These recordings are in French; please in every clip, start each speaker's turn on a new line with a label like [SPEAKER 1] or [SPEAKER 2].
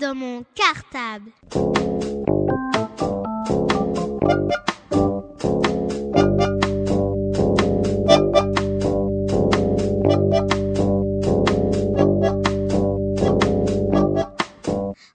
[SPEAKER 1] dans mon cartable.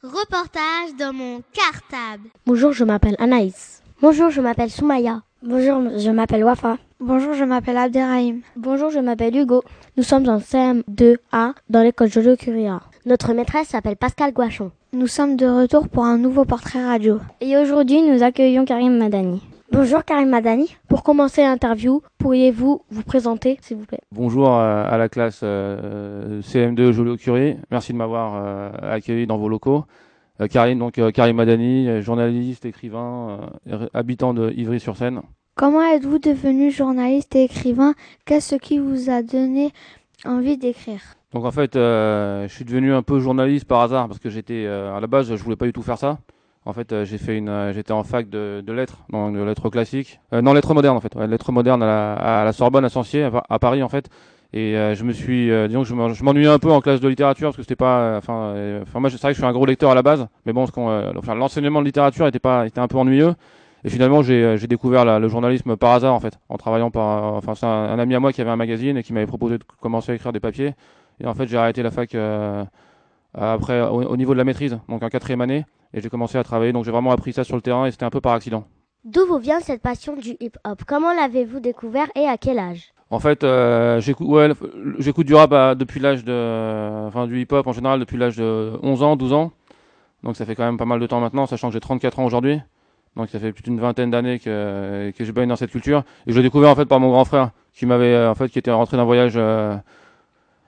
[SPEAKER 1] Reportage dans mon cartable.
[SPEAKER 2] Bonjour, je m'appelle Anaïs.
[SPEAKER 3] Bonjour, je m'appelle Soumaya.
[SPEAKER 4] Bonjour, je m'appelle Wafa.
[SPEAKER 5] Bonjour, je m'appelle Abderrahim.
[SPEAKER 6] Bonjour, je m'appelle Hugo.
[SPEAKER 2] Nous sommes en CM2A dans l'école Joliot Curia.
[SPEAKER 3] Notre maîtresse s'appelle Pascal Guachon.
[SPEAKER 5] Nous sommes de retour pour un nouveau portrait radio.
[SPEAKER 6] Et aujourd'hui, nous accueillons Karim Madani.
[SPEAKER 3] Bonjour Karim Madani.
[SPEAKER 2] Pour commencer l'interview, pourriez-vous vous présenter, s'il vous plaît?
[SPEAKER 7] Bonjour à la classe euh, CM2 Joliot Curie. Merci de m'avoir euh, accueilli dans vos locaux. Euh, Karim, donc Karim Madani, journaliste, écrivain, habitant de Ivry-sur-Seine.
[SPEAKER 5] Comment êtes-vous devenu journaliste et écrivain? Qu'est-ce qui vous a donné envie d'écrire?
[SPEAKER 7] Donc en fait, je suis devenu un peu journaliste par hasard parce que j'étais à la base, je voulais pas du tout faire ça. En fait, une, j'étais en fac de, lettres, donc de lettres classiques, euh, non lettres modernes en fait, ouais, lettres modernes à la, Sorbonne à Sancier, à, Paris en fait. Et euh, je me suis, euh, disons que je m'ennuyais un peu en classe de littérature parce que c'était pas, enfin, moi c'est vrai que je suis un gros lecteur à la base, mais bon, l'enseignement de littérature était pas, était un peu ennuyeux. Et finalement, j'ai découvert le journalisme par hasard en fait, en travaillant par, enfin c'est un, ami à moi qui avait un magazine et qui m'avait proposé de commencer à écrire des papiers. Et en fait, j'ai arrêté la fac après au, niveau de la maîtrise, donc en quatrième année et j'ai commencé à travailler. Donc j'ai vraiment appris ça sur le terrain et c'était un peu par accident.
[SPEAKER 3] D'où vous vient cette passion du hip-hop? Comment l'avez-vous découvert et à quel âge?
[SPEAKER 7] En fait, euh, j'écoute ouais, du rap bah, depuis l'âge de, enfin du hip-hop en général depuis l'âge de 11 ans, 12 ans. Donc ça fait quand même pas mal de temps maintenant, sachant que j'ai 34 ans aujourd'hui. Donc ça fait plus d'une vingtaine d'années que, que je baigne dans cette culture. Et je l'ai découvert en fait par mon grand frère qui m'avait en fait qui était rentré d'un voyage euh,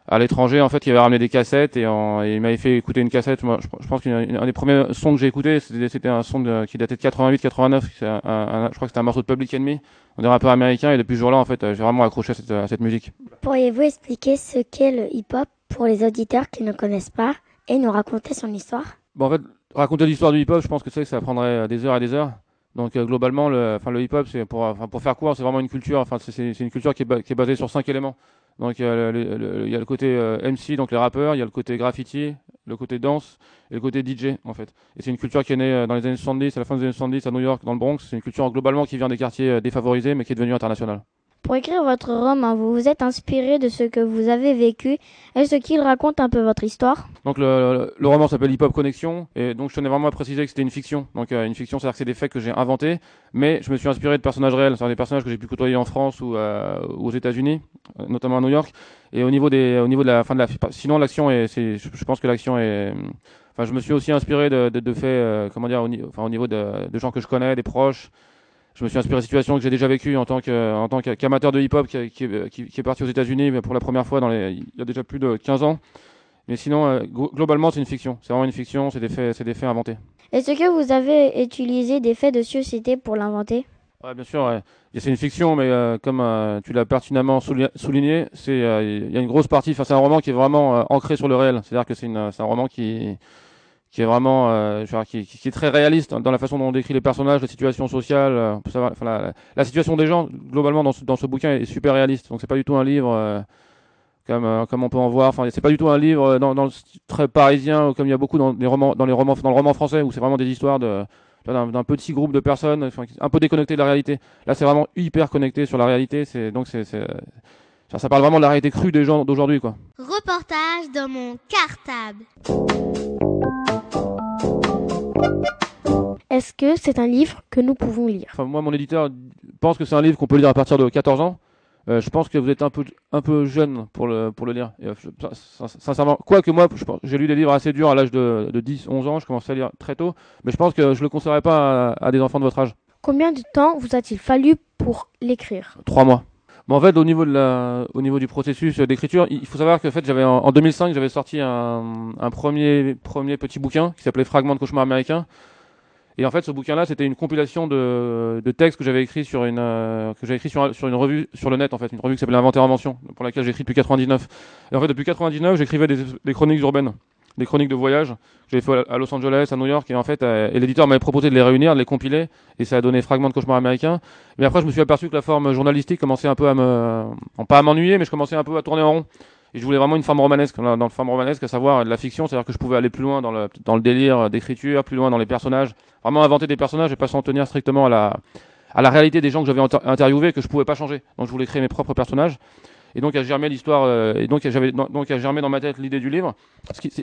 [SPEAKER 7] à l'étranger, en fait, il avait ramené des cassettes et, il m'avait fait écouter une cassette. Moi, je, pense qu'un des premiers sons que j'ai écouté, c'était un son de, qui datait de 88-89. je crois que c'était un morceau de Public Enemy, on dirait un peu américain. Et depuis ce jour-là, en fait, j'ai vraiment accroché à cette, à cette musique.
[SPEAKER 4] Pourriez-vous expliquer ce qu'est le hip-hop pour les auditeurs qui ne connaissent pas et nous raconter son histoire?
[SPEAKER 7] Bon, en fait, raconter l'histoire du hip-hop, je pense que c'est ça prendrait des heures et des heures. Donc euh, globalement, le, enfin, le hip-hop, c'est pour, enfin, pour faire court, c'est vraiment une culture. Enfin, c'est une culture qui est, qui est basée sur cinq éléments. Donc il y, a le, côté euh, MC, donc les rappeurs, il y a le côté graffiti, le côté danse et le côté DJ en fait. Et c'est une culture qui est née euh, dans les années 70, à la fin des années 70 à New York, dans le Bronx. C'est une culture globalement qui vient des quartiers euh, défavorisés mais qui est devenue internationale.
[SPEAKER 6] Pour écrire votre roman, vous vous êtes inspiré de ce que vous avez vécu. Est-ce qu'il raconte un peu votre histoire?
[SPEAKER 7] Donc le, roman s'appelle Hip Hop Connexion et donc je tenais vraiment à préciser que c'était une fiction. Donc une fiction, c'est-à-dire que c'est des faits que j'ai inventés, mais je me suis inspiré de personnages réels, c'est-à-dire des personnages que j'ai pu côtoyer en France ou aux États-Unis notamment à New York. Et au niveau des, au niveau de la fin de la, sinon l'action est, je, pense que l'action est, enfin, je me suis aussi inspiré de, faits, euh, comment dire, au, enfin, au niveau de, gens que je connais, des proches. Je me suis inspiré de situations que j'ai déjà vécues en tant qu'amateur de hip-hop qui, qui, qui, est parti aux États-Unis pour la première fois dans les, il y a déjà plus de 15 ans. Mais sinon, euh, globalement, c'est une fiction. C'est vraiment une fiction. C'est des faits, c'est des faits inventés.
[SPEAKER 6] Est-ce que vous avez utilisé des faits de société pour l'inventer?
[SPEAKER 7] Ouais, bien sûr. Ouais. C'est une fiction, mais euh, comme euh, tu l'as pertinemment souligné, il y a une grosse partie. Enfin, c'est un roman qui est vraiment ancré sur le réel. C'est-à-dire que c'est un roman qui qui est vraiment qui, qui, est très réaliste dans la façon dont on décrit les personnages, la situation sociale. La, situation des gens globalement dans ce, bouquin est super réaliste. Donc c'est pas du tout un livre comme comme on peut en voir. Enfin, c'est pas du tout un livre dans, le très parisien comme il y a beaucoup dans les romans dans les romans dans le roman français où c'est vraiment des histoires de d'un petit groupe de personnes, un peu déconnecté de la réalité. Là, c'est vraiment hyper connecté sur la réalité. Donc ça, ça, parle vraiment de la réalité crue des gens d'aujourd'hui, quoi.
[SPEAKER 1] Reportage dans mon cartable.
[SPEAKER 2] Est-ce que c'est un livre que nous pouvons lire
[SPEAKER 7] enfin, Moi, mon éditeur pense que c'est un livre qu'on peut lire à partir de 14 ans. Euh, je pense que vous êtes un peu un peu jeune pour le pour le lire. Et, euh, sincèrement, quoique moi, j'ai lu des livres assez durs à l'âge de, de 10, 11 ans. Je commençais à lire très tôt, mais je pense que je le conseillerais pas à, des enfants de votre âge.
[SPEAKER 2] Combien de temps vous a-t-il fallu pour l'écrire
[SPEAKER 7] Trois mois. Bon, en fait, au niveau de la, au niveau du processus d'écriture, il faut savoir que en fait, j'avais en, 2005, j'avais sorti un, un premier premier petit bouquin qui s'appelait Fragments de cauchemar américain et en fait, ce bouquin-là, c'était une compilation de, de textes que j'avais écrit sur une euh, que j'avais écrit sur, sur une revue sur le net en fait, une revue qui s'appelait Inventaire Invention, pour laquelle j'écris depuis 99. Et en fait, depuis 99, j'écrivais des, chroniques urbaines, des chroniques de voyage. J'avais fait à Los Angeles, à New York, et en fait, euh, l'éditeur m'avait proposé de les réunir, de les compiler, et ça a donné fragments de cauchemar américain. Mais après, je me suis aperçu que la forme journalistique commençait un peu à me, pas à m'ennuyer, mais je commençais un peu à tourner en rond. Et je voulais vraiment une forme romanesque. Dans le forme romanesque, à savoir de la fiction, c'est-à-dire que je pouvais aller plus loin dans le, délire d'écriture, plus loin dans les personnages, vraiment inventer des personnages et pas s'en tenir strictement à la, réalité des gens que j'avais interviewés que je pouvais pas changer. Donc je voulais créer mes propres personnages. Et donc a germé l'histoire, euh, et donc j'avais donc a germé dans ma tête l'idée du livre.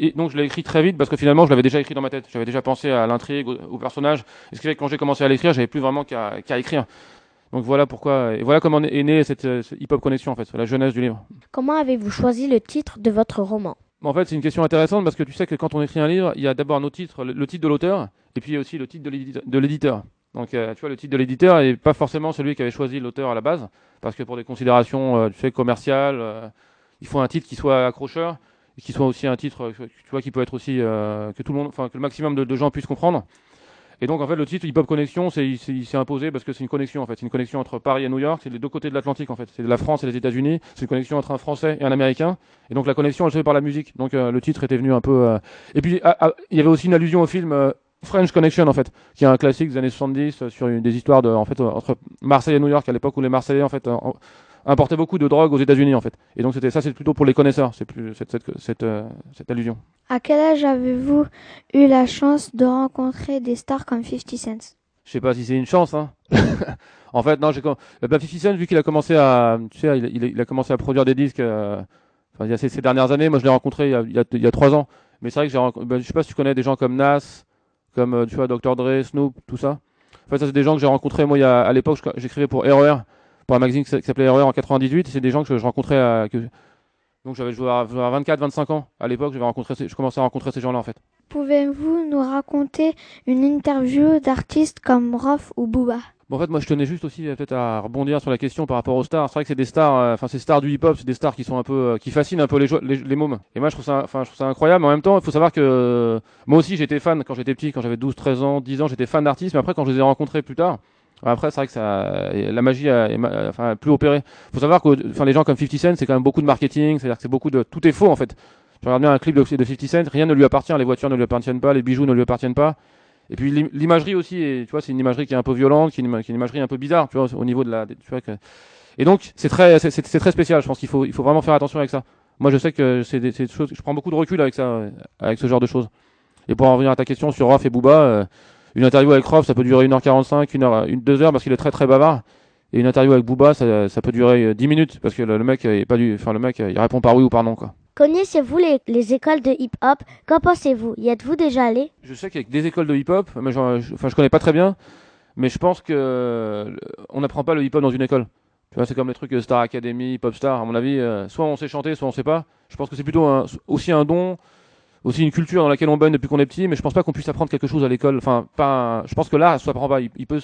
[SPEAKER 7] et donc je l'ai écrit très vite parce que finalement je l'avais déjà écrit dans ma tête. J'avais déjà pensé à l'intrigue, au, personnage. Et ce qui fait que quand j'ai commencé à l'écrire, j'avais plus vraiment qu'à écrire. Donc voilà pourquoi, et voilà comment est née cette, hip-hop connexion en fait, la jeunesse du livre.
[SPEAKER 6] Comment avez-vous choisi le titre de votre roman?
[SPEAKER 7] En fait, c'est une question intéressante parce que tu sais que quand on écrit un livre, il y a d'abord nos titres, le, titre de l'auteur, et puis aussi le titre de l'éditeur. Donc euh, tu vois, le titre de l'éditeur n'est pas forcément celui qui avait choisi l'auteur à la base, parce que pour des considérations euh, tu sais, commerciales, euh, il faut un titre qui soit accrocheur, et qui soit aussi un titre, tu vois, qui peut être aussi que tout le monde, enfin que le maximum de, de gens puissent comprendre. Et donc en fait le titre Hip Hop Connexion, c'est il s'est imposé parce que c'est une connexion en fait, c'est une connexion entre Paris et New York, c'est les deux côtés de l'Atlantique en fait, c'est la France et les États-Unis, c'est une connexion entre un Français et un Américain. Et donc la connexion elle se fait par la musique. Donc euh, le titre était venu un peu. Euh, et puis ah, ah, il y avait aussi une allusion au film. Euh, French Connection en fait, qui est un classique des années 70 sur une, des histoires de en fait entre Marseille et New York à l'époque où les Marseillais en fait importait beaucoup de drogue aux États-Unis en fait. Et donc c'était ça, c'est plutôt pour les connaisseurs, c'est plus cette, cette, cette, euh, cette, allusion.
[SPEAKER 5] À quel âge avez-vous eu la chance de rencontrer des stars comme 50 Cent
[SPEAKER 7] Je sais pas si c'est une chance, hein. en fait, non, j'ai bah, 50 Cent vu qu'il a commencé à, tu sais, il, il, a commencé à produire des disques. Euh, enfin, il y a ces, ces, dernières années, moi je l'ai rencontré il y, a, il, y a, il y a trois ans. Mais c'est vrai que j'ai, bah, je sais pas si tu connais des gens comme Nas, comme euh, tu vois Dr Dre, Snoop, tout ça. En fait, ça c'est des gens que j'ai rencontrés. Moi, il y a, à l'époque, j'écrivais pour RER pour un magazine qui s'appelait Erreur en 98. C'est des gens que je, rencontrais à, que, donc j'avais joué à 24, 25 ans. À l'époque, je commençais à rencontrer ces gens-là en fait.
[SPEAKER 5] Pouvez-vous nous raconter une interview d'artistes comme Rof ou Booba?
[SPEAKER 7] En fait, moi, je tenais juste aussi euh, peut-être à rebondir sur la question par rapport aux stars. C'est vrai que c'est des stars, euh, enfin, ces stars du hip-hop, c'est des stars qui sont un peu, euh, qui fascinent un peu les, les, les, mômes. Et moi, je trouve ça, enfin, je trouve ça incroyable. Mais en même temps, il faut savoir que moi aussi, j'étais fan quand j'étais petit, quand j'avais 12, 13 ans, 10 ans, j'étais fan d'artistes. Mais après, quand je les ai rencontrés plus tard, après, c'est vrai que ça, la magie a, enfin, plus opérée. Faut savoir que, enfin, les gens comme 50 Cent, c'est quand même beaucoup de marketing, c'est-à-dire que c'est beaucoup de, tout est faux en fait. Je regarde bien un clip de, 50 Cent, rien ne lui appartient, les voitures ne lui appartiennent pas, les bijoux ne lui appartiennent pas. Et puis l'imagerie aussi, et, tu vois, c'est une imagerie qui est un peu violente, qui est une, imagerie un peu bizarre, tu vois, au niveau de la, tu vois, que... et donc c'est très, c'est très spécial. Je pense qu'il faut, il faut vraiment faire attention avec ça. Moi, je sais que c'est des, choses, je prends beaucoup de recul avec ça, avec ce genre de choses. Et pour en revenir à ta question sur Rof et Booba. Euh, une interview avec Rof, ça peut durer 1h45, 1 heure, une, 2 heures parce qu'il est très très bavard. Et une interview avec Booba, ça, ça peut durer 10 minutes parce que le, mec, est pas du, enfin le mec, il répond par oui ou par non quoi.
[SPEAKER 3] Connaissez-vous les, les, écoles de hip-hop? Qu'en pensez-vous? Y êtes-vous déjà allé?
[SPEAKER 7] Je sais qu'il y a des écoles de hip-hop, mais je, enfin je connais pas très bien, mais je pense que on n'apprend pas le hip-hop dans une école. Tu vois, c'est comme les trucs Star Academy, Pop Star. À mon avis, euh, soit on sait chanter, soit on sait pas. Je pense que c'est plutôt un, aussi un don aussi une culture dans laquelle on baigne depuis qu'on est petit, mais je pense pas qu'on puisse apprendre quelque chose à l'école. Enfin, pas. Je pense que là, ça s'apprend pas. Il, peut,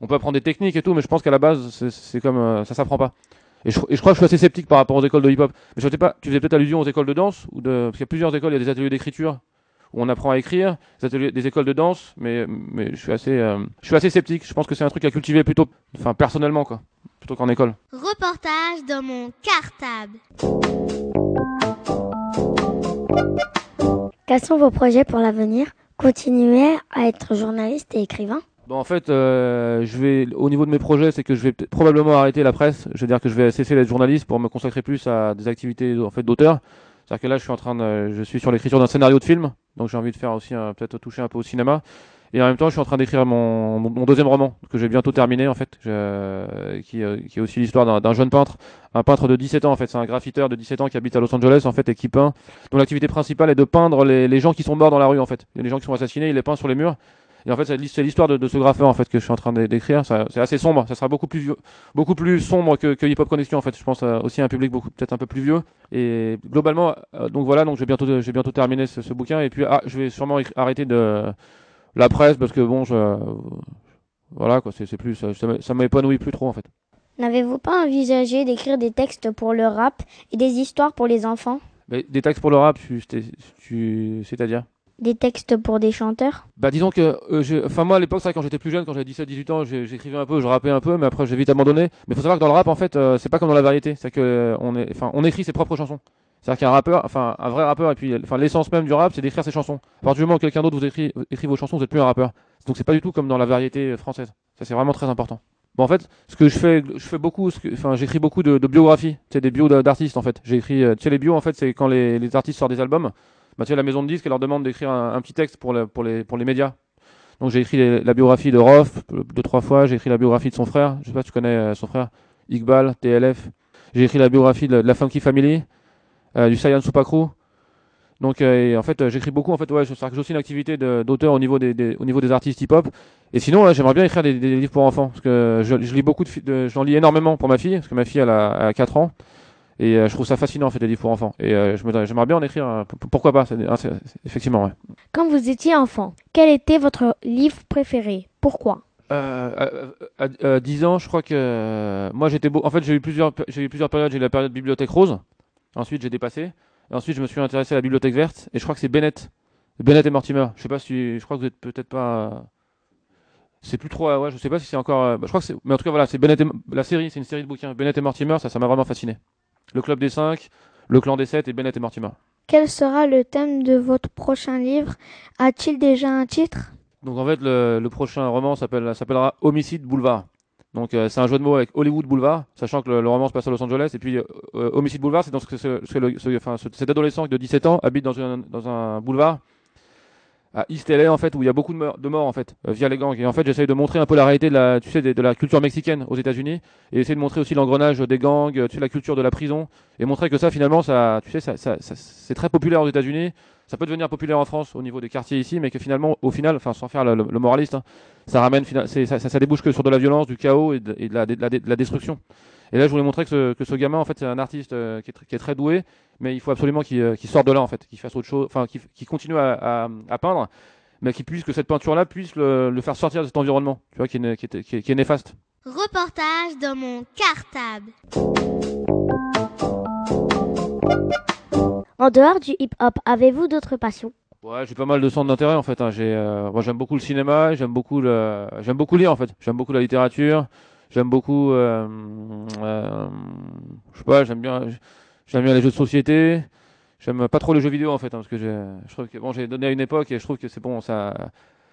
[SPEAKER 7] on peut apprendre des techniques et tout, mais je pense qu'à la base, c'est comme euh, ça s'apprend pas. Et je, crois que je suis assez sceptique par rapport aux écoles de hip-hop. Mais je sais pas. Tu faisais peut-être allusion aux écoles de danse ou de, parce qu'il y a plusieurs écoles. Il y a des ateliers d'écriture où on apprend à écrire, des écoles de danse, mais mais je suis assez, euh, je suis assez sceptique. Je pense que c'est un truc à cultiver plutôt, enfin personnellement quoi, plutôt qu'en école.
[SPEAKER 1] Reportage dans mon cartable.
[SPEAKER 4] Quels sont vos projets pour l'avenir? Continuer à être journaliste et écrivain?
[SPEAKER 7] Bon, en fait, euh, je vais, au niveau de mes projets, c'est que je vais probablement arrêter la presse. Je veux dire que je vais cesser d'être journaliste pour me consacrer plus à des activités en fait d'auteur. C'est-à-dire que là, je suis en train de, je suis sur l'écriture d'un scénario de film, donc j'ai envie de faire aussi peut-être toucher un peu au cinéma. Et en même temps, je suis en train d'écrire mon, deuxième roman, que j'ai bientôt terminé en fait, euh, qui, est aussi l'histoire d'un jeune peintre, un peintre de 17 ans en fait, c'est un graffiteur de 17 ans qui habite à Los Angeles en fait et qui peint, dont l'activité principale est de peindre les, les, gens qui sont morts dans la rue en fait. Des gens qui sont assassinés, il les peint sur les murs. Et en fait, c'est l'histoire de, ce graffeur en fait que je suis en train d'écrire. C'est assez sombre, ça sera beaucoup plus beaucoup plus sombre que, Hip Hop Connection en fait. Je pense aussi à un public peut-être un peu plus vieux. Et globalement, euh, donc voilà, donc j'ai bientôt j'ai bientôt terminé ce, ce, bouquin et puis ah, je vais sûrement arrêter de la presse parce que bon, je, voilà quoi, c'est plus, ça, m'épanouit plus trop en fait.
[SPEAKER 6] N'avez-vous pas envisagé d'écrire des textes pour le rap et des histoires pour les enfants?
[SPEAKER 7] Mais Des textes pour le rap, tu, c'est-à-dire?
[SPEAKER 6] Des textes pour des chanteurs?
[SPEAKER 7] Bah disons que, euh, enfin moi à l'époque, quand j'étais plus jeune, quand j'avais 17-18 ans, j'écrivais un peu, je rappais un peu, mais après j'ai vite abandonné. Mais faut savoir que dans le rap, en fait, euh, c'est pas comme dans la variété, c'est que euh, on est, enfin, on écrit ses propres chansons. C'est-à-dire qu'un rappeur, enfin un vrai rappeur, et puis enfin l'essence même du rap, c'est d'écrire ses chansons. À partir du moment où quelqu'un d'autre vous écrit, écrit vos chansons, vous n'êtes plus un rappeur. Donc c'est pas du tout comme dans la variété française. Ça c'est vraiment très important. Bon, en fait, ce que je fais, je fais beaucoup, enfin, j'écris beaucoup de, de biographies, c'est des bios d'artistes en fait. J'ai écrit, tu sais, les bios en fait, c'est quand les, les, artistes sortent des albums, bah, tu sais, la maison de disques, leur demande d'écrire un, petit texte pour, pour, les, pour les médias. Donc j'ai écrit la biographie de Roth deux trois fois, j'ai écrit la biographie de son frère, je sais pas si tu connais son frère, Iqbal, TLF. J'ai écrit la biographie de, la Funky Family, euh, du Sayan Supakru. Donc euh, en fait euh, j'écris beaucoup en fait ouais j'ai aussi une activité d'auteur au niveau des, des, au niveau des artistes hip hop et sinon j'aimerais bien écrire des, des, livres pour enfants parce que je, je lis beaucoup de, de j'en lis énormément pour ma fille parce que ma fille elle a, elle a 4 ans et euh, je trouve ça fascinant en fait les livres pour enfants et euh, j'aimerais bien en écrire pourquoi pas c'est, effectivement ouais.
[SPEAKER 6] Quand vous étiez enfant quel était votre livre préféré? Pourquoi?
[SPEAKER 7] Euh, à, à, à, 10 ans, je crois que moi j'étais beau. En fait, j'ai eu plusieurs, j'ai eu plusieurs périodes. J'ai eu la période bibliothèque rose. Ensuite, j'ai dépassé. Et ensuite, je me suis intéressé à la bibliothèque verte. Et je crois que c'est Bennett, Bennett et Mortimer. Je sais pas si, je crois que vous êtes peut-être pas. C'est plus trop. Ouais, je sais pas si c'est encore. je crois que c'est. Mais en tout cas, voilà, c'est Bennett. Et... La série, c'est une série de bouquins. Bennett et Mortimer, ça, ça m'a vraiment fasciné. Le club des 5, le clan des 7 et Bennett et Mortimer.
[SPEAKER 5] Quel sera le thème de votre prochain livre? A-t-il déjà un titre?
[SPEAKER 7] Donc en fait, le, le prochain roman s'appellera Homicide Boulevard. Donc euh, c'est un jeu de mots avec Hollywood Boulevard, sachant que le, roman se passe à Los Angeles. Et puis euh, Homicide Boulevard, c'est donc ce, ce, ce, enfin, cet adolescent de 17 ans habite dans un, dans un boulevard à East en fait où il y a beaucoup de de morts en fait euh, via les gangs. Et en fait, j'essaye de montrer un peu la réalité de la, tu sais, de, la culture mexicaine aux États-Unis et essayer de montrer aussi l'engrenage des gangs, tu sais, la culture de la prison et montrer que ça finalement, ça, tu sais, ça, ça, c'est très populaire aux États-Unis ça peut devenir populaire en France au niveau des quartiers ici, mais que finalement, au final, enfin sans faire le, moraliste, hein, ça ramène, ça, ça, débouche que sur de la violence, du chaos et de, de la, destruction. Et là, je voulais montrer que ce, que ce gamin, en fait, c'est un artiste euh, qui, est qui, est très doué, mais il faut absolument qu'il euh, qu sorte de là, en fait, qu'il fasse autre chose, enfin, qu'il continue à, à, à, peindre, mais qu'il puisse que cette peinture-là puisse le, le, faire sortir de cet environnement, tu vois, qui est, qui est, qui est, qui est néfaste.
[SPEAKER 1] Reportage dans mon cartable.
[SPEAKER 3] En dehors du hip-hop, avez-vous d'autres passions?
[SPEAKER 7] Ouais, j'ai pas mal de centres d'intérêt en fait. Hein. J'ai, euh, moi, j'aime beaucoup le cinéma, j'aime beaucoup le, j'aime beaucoup lire en fait. J'aime beaucoup la littérature, j'aime beaucoup, euh, euh, je sais pas, j'aime bien, j'aime bien les jeux de société. J'aime pas trop les jeux vidéo en fait, hein, parce que je trouve que bon, j'ai donné à une époque et je trouve que c'est bon, ça.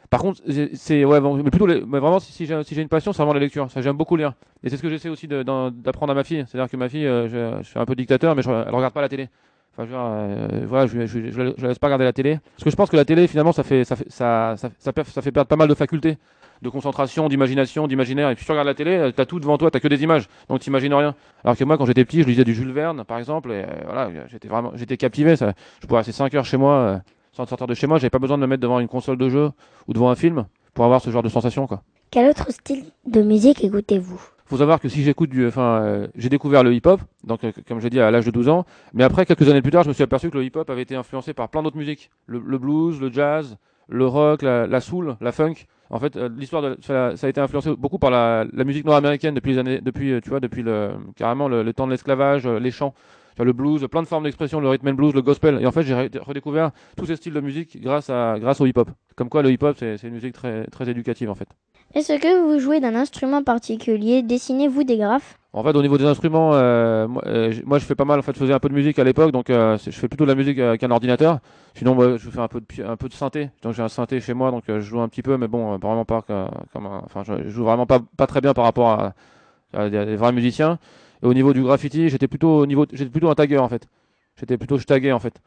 [SPEAKER 7] Par contre, c'est ouais, mais plutôt, les, mais vraiment, si, si j'ai une passion, c'est vraiment la lecture. Ça, j'aime beaucoup lire. Et c'est ce que j'essaie aussi d'apprendre à ma fille. C'est-à-dire que ma fille, euh, je, je, suis un peu dictateur, mais je, elle regarde pas la télé. Enfin, je, euh, voilà, je, je, je, laisse pas regarder la télé. Parce que je pense que la télé, finalement, ça fait, ça fait, ça, ça, ça, ça fait perdre pas mal de facultés de concentration, d'imagination, d'imaginaire. Et puis tu regardes la télé, t'as tout devant toi, t'as que des images, donc t'imagines rien. Alors que moi, quand j'étais petit, je lisais du Jules Verne, par exemple, et euh, voilà, j'étais vraiment, j'étais captivé. Ça, je pouvais rester 5 heures chez moi, euh, sans sortir de chez moi. J'avais pas besoin de me mettre devant une console de jeu ou devant un film pour avoir ce genre de sensation, quoi.
[SPEAKER 4] Quel autre style de musique écoutez-vous?
[SPEAKER 7] Faut savoir que si j'écoute du, enfin, euh, j'ai découvert le hip-hop, donc euh, comme j'ai dit à l'âge de 12 ans, mais après quelques années plus tard, je me suis aperçu que le hip-hop avait été influencé par plein d'autres musiques, le, blues, le jazz, le rock, la, soul, la funk. En fait, euh, l'histoire de ça, a été influencé beaucoup par la, la musique nord-américaine depuis les années, depuis, tu vois, depuis le carrément le, le temps de l'esclavage, les chants le blues, plein de formes d'expression, le rhythm and blues, le gospel. Et en fait, j'ai redécouvert tous ces styles de musique grâce à grâce au hip-hop. Comme quoi, le hip-hop, c'est une musique très très éducative en fait.
[SPEAKER 6] Est-ce que vous jouez d'un instrument particulier? Dessinez-vous des graphes?
[SPEAKER 7] En fait, au niveau des instruments, euh, moi, euh, moi, je fais pas mal. En fait, je faisais un peu de musique à l'époque, donc euh, je fais plutôt de la musique avec un ordinateur. Sinon, je fais un peu de synthé. Donc j'ai un synthé chez moi, donc je joue un petit peu, mais bon, vraiment pas comme, enfin, je joue vraiment pas très bien par rapport à, des, vrais musiciens. Et au niveau du graffiti, j'étais plutôt au niveau, j'étais plutôt un tagueur en fait. J'étais plutôt je en fait.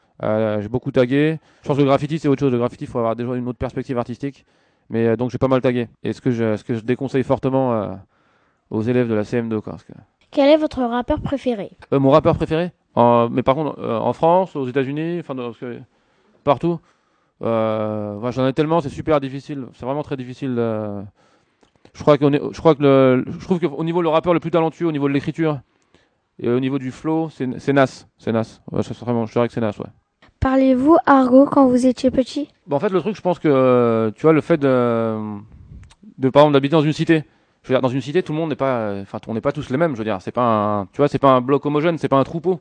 [SPEAKER 7] J'ai beaucoup tagué. Je pense que le graffiti c'est autre chose. Le graffiti, il faut avoir déjà une autre perspective artistique. Mais euh, donc j'ai pas mal tagué. Et ce que je, ce que je déconseille fortement euh, aux élèves de la CM2 quoi. Parce que...
[SPEAKER 6] Quel est votre rappeur préféré?
[SPEAKER 7] Euh, Mon rappeur préféré? Mais par contre, en France, aux États-Unis, enfin partout. Euh, J'en ai tellement, c'est super difficile. C'est vraiment très difficile. je crois qu'on je crois que le, je trouve qu'au niveau le rappeur le plus talentueux, au niveau de l'écriture et au niveau du flow, c'est Nas. C'est Nas. Ouais, ça, vraiment, je dirais que c'est Nas, ouais.
[SPEAKER 5] Parlez-vous argot quand vous étiez petit?
[SPEAKER 7] Bon, En fait, le truc, je pense que, euh, tu vois, le fait de, de par exemple, d'habiter dans une cité. Je veux dire, dans une cité, tout le monde n'est pas, enfin, on n'est pas tous les mêmes. Je veux dire, c'est pas un, tu vois, c'est pas un bloc homogène, c'est pas un troupeau.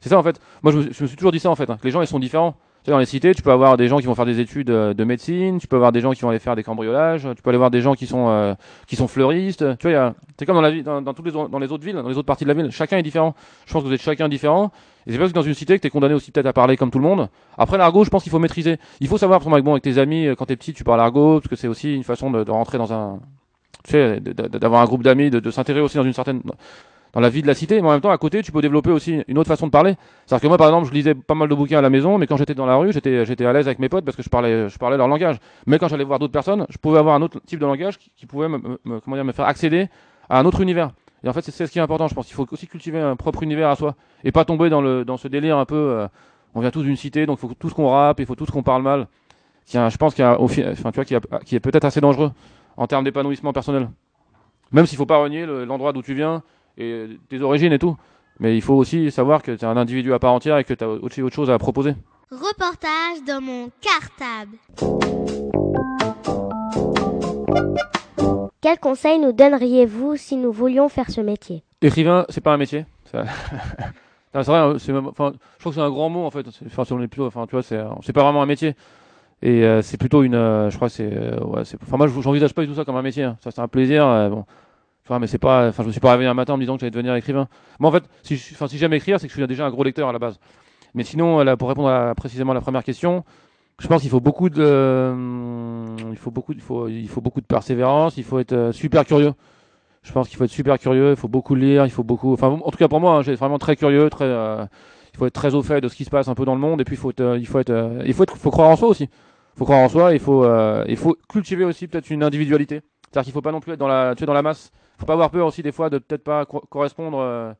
[SPEAKER 7] C'est ça en fait. Moi, je me, je me, suis toujours dit ça en fait. Hein, que les gens, ils sont différents. Tu sais, dans les cités, tu peux avoir des gens qui vont faire des études de médecine, tu peux avoir des gens qui vont aller faire des cambriolages, tu peux aller voir des gens qui sont euh, qui sont fleuristes. Tu vois, c'est comme dans la dans, dans toutes les dans les autres villes, dans les autres parties de la ville, chacun est différent. Je pense que vous êtes chacun différent. Et c'est parce que dans une cité que tu es condamné aussi peut-être à parler comme tout le monde. Après l'argot, je pense qu'il faut maîtriser. Il faut savoir, par exemple, bon, avec tes amis, quand t'es petit, tu parles argot, parce que c'est aussi une façon de, de, rentrer dans un tu sais, d'avoir un groupe d'amis, de, de s'intéresser aussi dans une certaine dans la vie de la cité, mais en même temps, à côté, tu peux développer aussi une autre façon de parler. C'est-à-dire que moi, par exemple, je lisais pas mal de bouquins à la maison, mais quand j'étais dans la rue, j'étais, à l'aise avec mes potes parce que je parlais, je parlais leur langage. Mais quand j'allais voir d'autres personnes, je pouvais avoir un autre type de langage qui, pouvait me, comment dire, me faire accéder à un autre univers. Et en fait, c'est, ce qui est important, je pense. Il faut aussi cultiver un propre univers à soi et pas tomber dans le, dans ce délire un peu, euh, on vient tous d'une cité, donc il faut tout ce qu'on rappe, il faut tout ce qu'on parle mal. Tiens, je pense qu'il y a, enfin, tu vois, qui, qui est peut-être assez dangereux en termes d'épanouissement personnel. Même s'il faut pas renier l'endroit d'où tu viens, et tes origines et tout. Mais il faut aussi savoir que tu es un individu à part entière et que tu as aussi autre chose à proposer.
[SPEAKER 1] Reportage dans mon cartable.
[SPEAKER 3] Quel conseil nous donneriez-vous si nous voulions faire ce métier?
[SPEAKER 7] Écrivain, c'est pas un métier. c'est vrai, je crois que c'est un grand mot en fait. Enfin, on est plutôt, enfin, tu vois, c'est, pas vraiment un métier. Et euh, c'est plutôt une, euh, je crois que c'est, euh, ouais, enfin moi, j'envisage pas du tout ça comme un métier. Hein. Ça, c'est un plaisir. bon, Enfin, mais c'est pas, enfin, je me suis pas réveillé un matin en me disant que j'allais devenir écrivain. Moi, en fait, si, enfin, si j'aime écrire, c'est que je suis déjà un gros lecteur à la base. Mais sinon, là, pour répondre à, précisément à la première question, je pense qu'il faut beaucoup de, euh, il faut beaucoup, il faut, il faut beaucoup de persévérance, il faut être euh, super curieux. Je pense qu'il faut être super curieux, il faut beaucoup lire, il faut beaucoup, enfin, en tout cas pour moi, hein, j'ai vraiment très curieux, très, euh, il faut être très au fait de ce qui se passe un peu dans le monde, et puis il faut être, il faut être, il faut être, faut croire en soi aussi. Il faut croire en soi, il faut, il faut cultiver aussi peut-être une individualité. C'est-à-dire qu'il faut pas non plus être dans la, tu es dans la masse faut pas avoir peur aussi des fois de peut-être pas correspondre. Euh,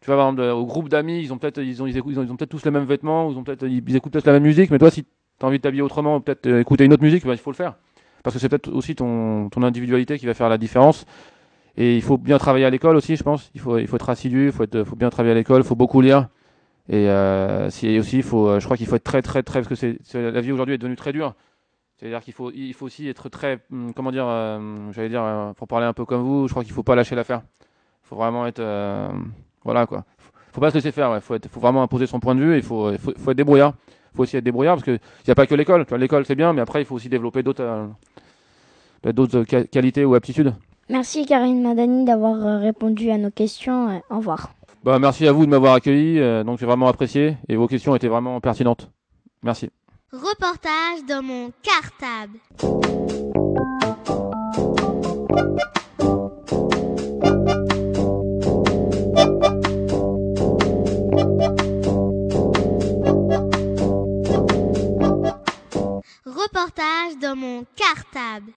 [SPEAKER 7] tu vas par au groupe d'amis, ils ont peut-être ils ont ils, écoutent, ils ont, peut-être tous les mêmes vêtements, ils ont peut-être ils, écoutent peut-être la même musique, mais toi si tu as envie de t'habiller autrement, peut-être euh, écouter une autre musique, bah, il faut le faire. Parce que c'est peut-être aussi ton, ton individualité qui va faire la différence. Et il faut bien travailler à l'école aussi, je pense. Il faut, il faut être assidu, il faut, être, faut bien travailler à l'école, il faut beaucoup lire. Et euh, si, aussi, faut, je crois qu'il faut être très, très, très, parce que c'est, la vie aujourd'hui est devenue très dure. C'est-à-dire qu'il faut, il faut aussi être très, hum, comment dire, euh, j'allais dire, euh, pour parler un peu comme vous, je crois qu'il faut pas lâcher l'affaire. Il faut vraiment être, euh, voilà quoi. Faut pas se laisser faire. Il faut, faut vraiment imposer son point de vue. Il faut, faut, faut, être débrouillard. Il faut aussi être débrouillard parce qu'il n'y a pas que l'école. L'école c'est bien, mais après il faut aussi développer d'autres, d'autres qualités ou aptitudes.
[SPEAKER 6] Merci Karine Madani d'avoir répondu à nos questions. Au revoir.
[SPEAKER 7] Bah, merci à vous de m'avoir accueilli. donc j'ai vraiment apprécié et vos questions étaient vraiment pertinentes. Merci. Reportage dans mon cartable.
[SPEAKER 1] Reportage dans mon cartable.